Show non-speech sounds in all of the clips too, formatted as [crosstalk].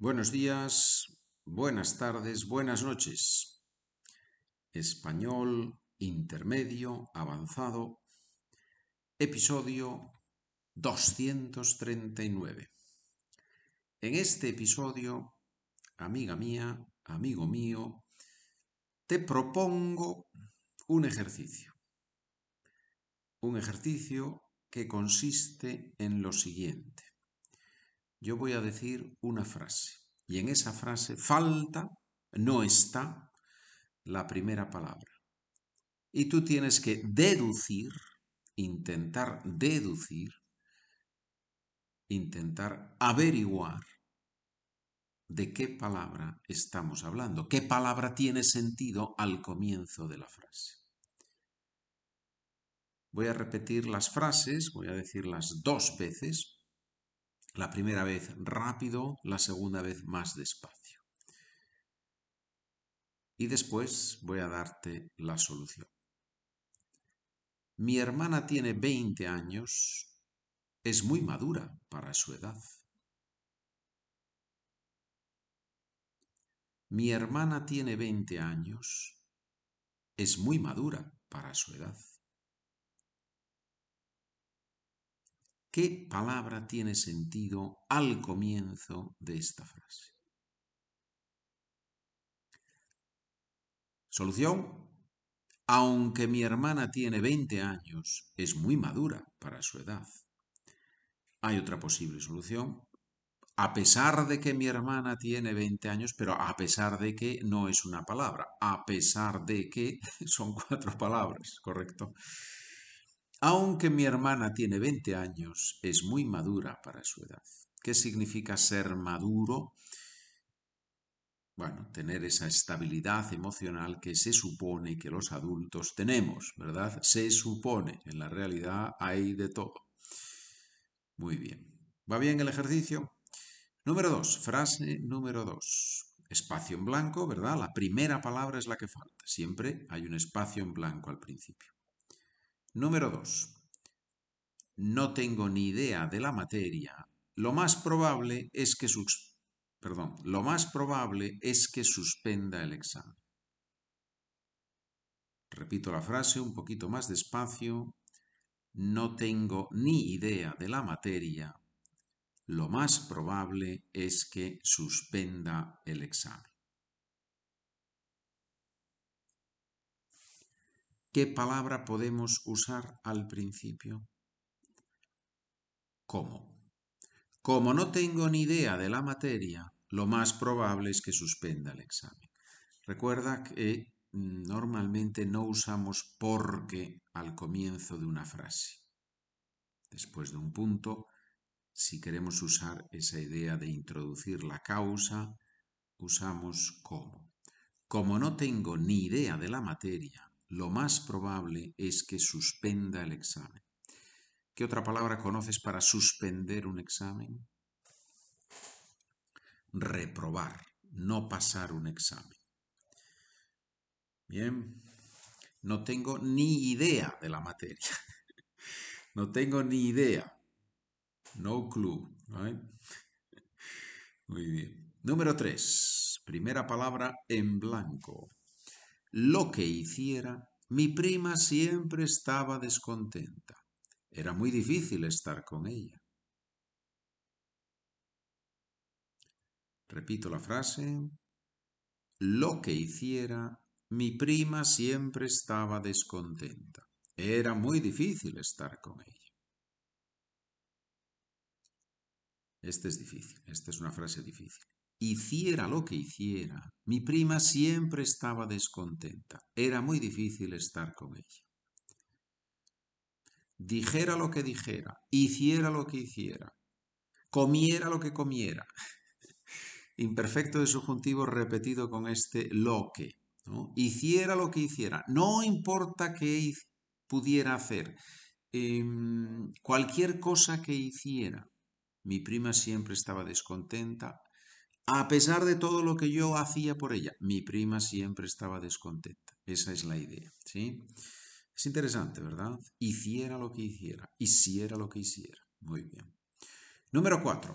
Buenos días, buenas tardes, buenas noches. Español intermedio, avanzado, episodio 239. En este episodio, amiga mía, amigo mío, te propongo un ejercicio. Un ejercicio que consiste en lo siguiente yo voy a decir una frase y en esa frase falta, no está la primera palabra. Y tú tienes que deducir, intentar deducir, intentar averiguar de qué palabra estamos hablando, qué palabra tiene sentido al comienzo de la frase. Voy a repetir las frases, voy a decirlas dos veces la primera vez rápido, la segunda vez más despacio. Y después voy a darte la solución. Mi hermana tiene 20 años, es muy madura para su edad. Mi hermana tiene 20 años, es muy madura para su edad. ¿Qué palabra tiene sentido al comienzo de esta frase? Solución. Aunque mi hermana tiene 20 años, es muy madura para su edad. Hay otra posible solución. A pesar de que mi hermana tiene 20 años, pero a pesar de que no es una palabra, a pesar de que [laughs] son cuatro palabras, ¿correcto? Aunque mi hermana tiene 20 años, es muy madura para su edad. ¿Qué significa ser maduro? Bueno, tener esa estabilidad emocional que se supone que los adultos tenemos, ¿verdad? Se supone, en la realidad hay de todo. Muy bien. ¿Va bien el ejercicio? Número dos, frase número dos. Espacio en blanco, ¿verdad? La primera palabra es la que falta. Siempre hay un espacio en blanco al principio. Número 2. No tengo ni idea de la materia. Lo más probable es que. Perdón, lo más probable es que suspenda el examen. Repito la frase un poquito más despacio. No tengo ni idea de la materia. Lo más probable es que suspenda el examen. ¿Qué palabra podemos usar al principio? ¿Cómo? Como no tengo ni idea de la materia, lo más probable es que suspenda el examen. Recuerda que mm, normalmente no usamos porque al comienzo de una frase. Después de un punto, si queremos usar esa idea de introducir la causa, usamos como. Como no tengo ni idea de la materia, lo más probable es que suspenda el examen. ¿Qué otra palabra conoces para suspender un examen? Reprobar, no pasar un examen. Bien, no tengo ni idea de la materia. [laughs] No tengo ni idea. No clue. [laughs] Muy bien. Número tres. Primera palabra en blanco lo que hiciera, mi prima siempre estaba descontenta. Era muy difícil estar con ella. Repito la frase. Lo que hiciera, mi prima siempre estaba descontenta. Era muy difícil estar con ella. Este es difícil, esta es una frase difícil. Hiciera lo que hiciera, mi prima siempre estaba descontenta. Era muy difícil estar con ella. Dijera lo que dijera, hiciera lo que hiciera, comiera lo que comiera. [laughs] Imperfecto de subjuntivo repetido con este lo que. Hiciera lo que hiciera. No importa qué pudiera hacer. Em, cualquier cosa que hiciera. Mi prima siempre estaba descontenta, a pesar de todo lo que yo hacía por ella, mi prima siempre estaba descontenta. Esa es la idea, ¿sí? Es interesante, ¿verdad? Hiciera lo que hiciera, hiciera lo que hiciera. Muy bien. Número cuatro.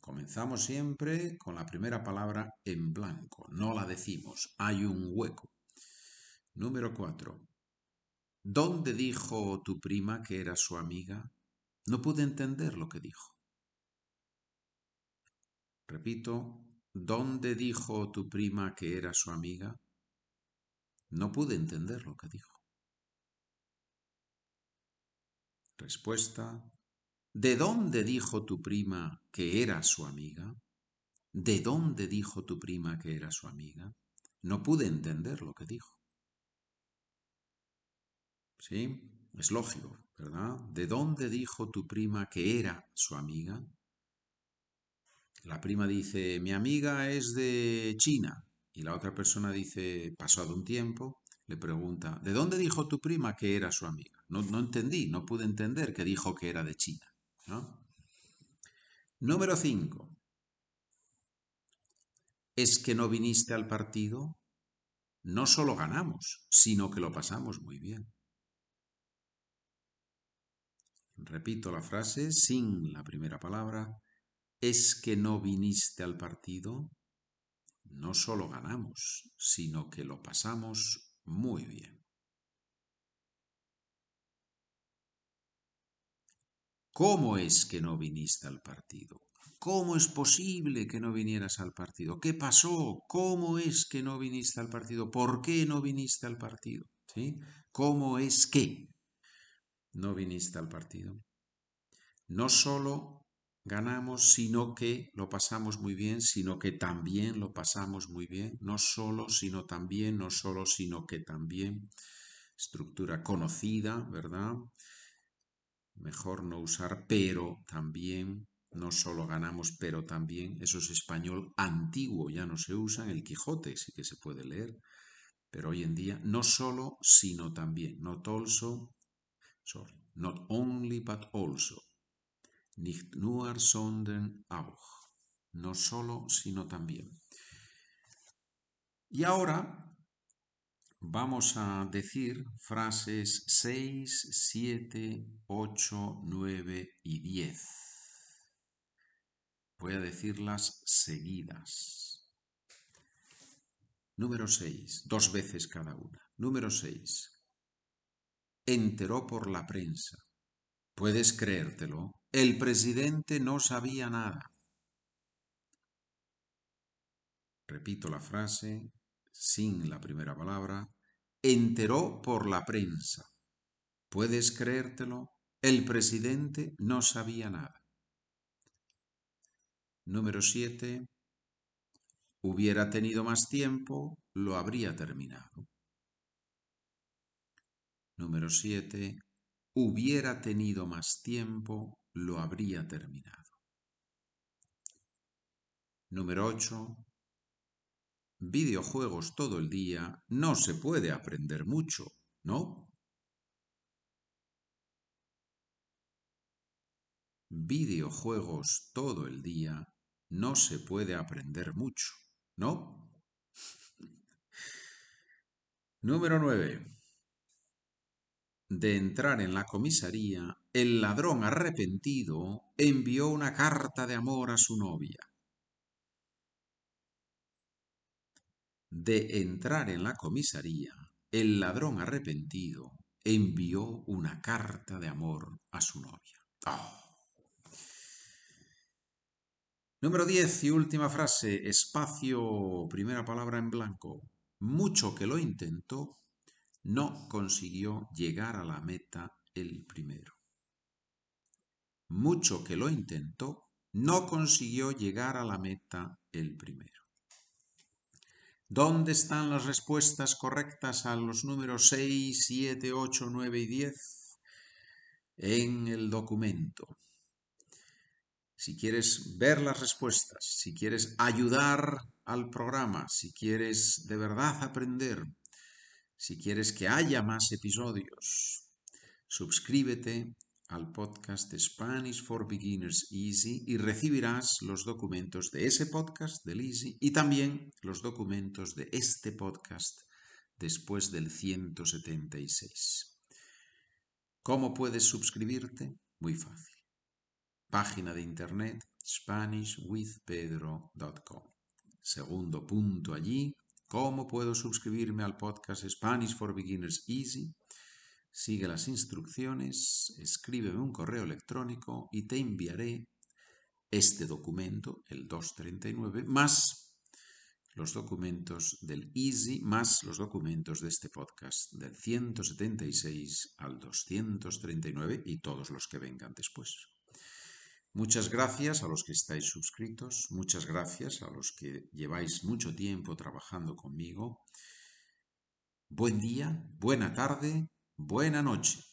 Comenzamos siempre con la primera palabra en blanco, no la decimos, hay un hueco. Número 4. ¿Dónde dijo tu prima que era su amiga? No pude entender lo que dijo. Repito, ¿dónde dijo tu prima que era su amiga? No pude entender lo que dijo. Respuesta. ¿De dónde dijo tu prima que era su amiga? ¿De dónde dijo tu prima que era su amiga? No pude entender lo que dijo. ¿Sí? Es lógico, ¿verdad? ¿De dónde dijo tu prima que era su amiga? La prima dice, mi amiga es de China. Y la otra persona dice, pasado un tiempo, le pregunta, ¿de dónde dijo tu prima que era su amiga? No, no entendí, no pude entender que dijo que era de China. Número 5. ¿Es que no viniste al partido? No solo ganamos, sino que lo pasamos muy bien. Repito la frase sin la primera palabra. ¿Es que no viniste al partido? No solo ganamos, sino que lo pasamos muy bien. ¿Cómo es que no viniste al partido? ¿Cómo es posible que no vinieras al partido? ¿Qué pasó? ¿Cómo es que no viniste al partido? ¿Por qué no viniste al partido? ¿Sí? ¿Cómo es que no viniste al partido? No solo ganamos, sino que lo pasamos muy bien, sino que también lo pasamos muy bien. No solo, sino también, no solo, sino que también. Estructura conocida, ¿verdad? mejor no usar pero también, no solo ganamos pero también, eso es español antiguo, ya no se usa, en el Quijote sí que se puede leer, pero hoy en día no solo, sino también, not also, sorry, not only but also, nicht nur, sondern auch, no solo, sino también. Y ahora Vamos a decir frases 6, 7, 8, 9 y 10. Voy a decirlas seguidas. Número 6, dos veces cada una. Número 6. Enteró por la prensa. ¿Puedes creértelo? El presidente no sabía nada. Repito la frase sin la primera palabra, enteró por la prensa. ¿Puedes creértelo? El presidente no sabía nada. Número 7. Hubiera tenido más tiempo, lo habría terminado. Número 7. Hubiera tenido más tiempo, lo habría terminado. Número 8 videojuegos todo el día, no se puede aprender mucho, ¿no? Videojuegos todo el día, no se puede aprender mucho, ¿no? [laughs] Número 9. De entrar en la comisaría, el ladrón arrepentido envió una carta de amor a su novia. de entrar en la comisaría, el ladrón arrepentido envió una carta de amor a su novia. ¡Oh! Número 10 y última frase, espacio, primera palabra en blanco. Mucho que lo intentó, no consiguió llegar a la meta el primero. Mucho que lo intentó, no consiguió llegar a la meta el primero. ¿Dónde están las respuestas correctas a los números 6, 7, 8, 9 y 10? En el documento. Si quieres ver las respuestas, si quieres ayudar al programa, si quieres de verdad aprender, si quieres que haya más episodios, suscríbete al podcast Spanish for Beginners Easy y recibirás los documentos de ese podcast del Easy y también los documentos de este podcast después del 176. ¿Cómo puedes suscribirte? Muy fácil. Página de internet SpanishWithPedro.com. Segundo punto allí, ¿cómo puedo suscribirme al podcast Spanish for Beginners Easy? Sigue las instrucciones, escríbeme un correo electrónico y te enviaré este documento, el 239, más los documentos del Easy, más los documentos de este podcast, del 176 al 239 y todos los que vengan después. Muchas gracias a los que estáis suscritos, muchas gracias a los que lleváis mucho tiempo trabajando conmigo. Buen día, buena tarde, buena noche.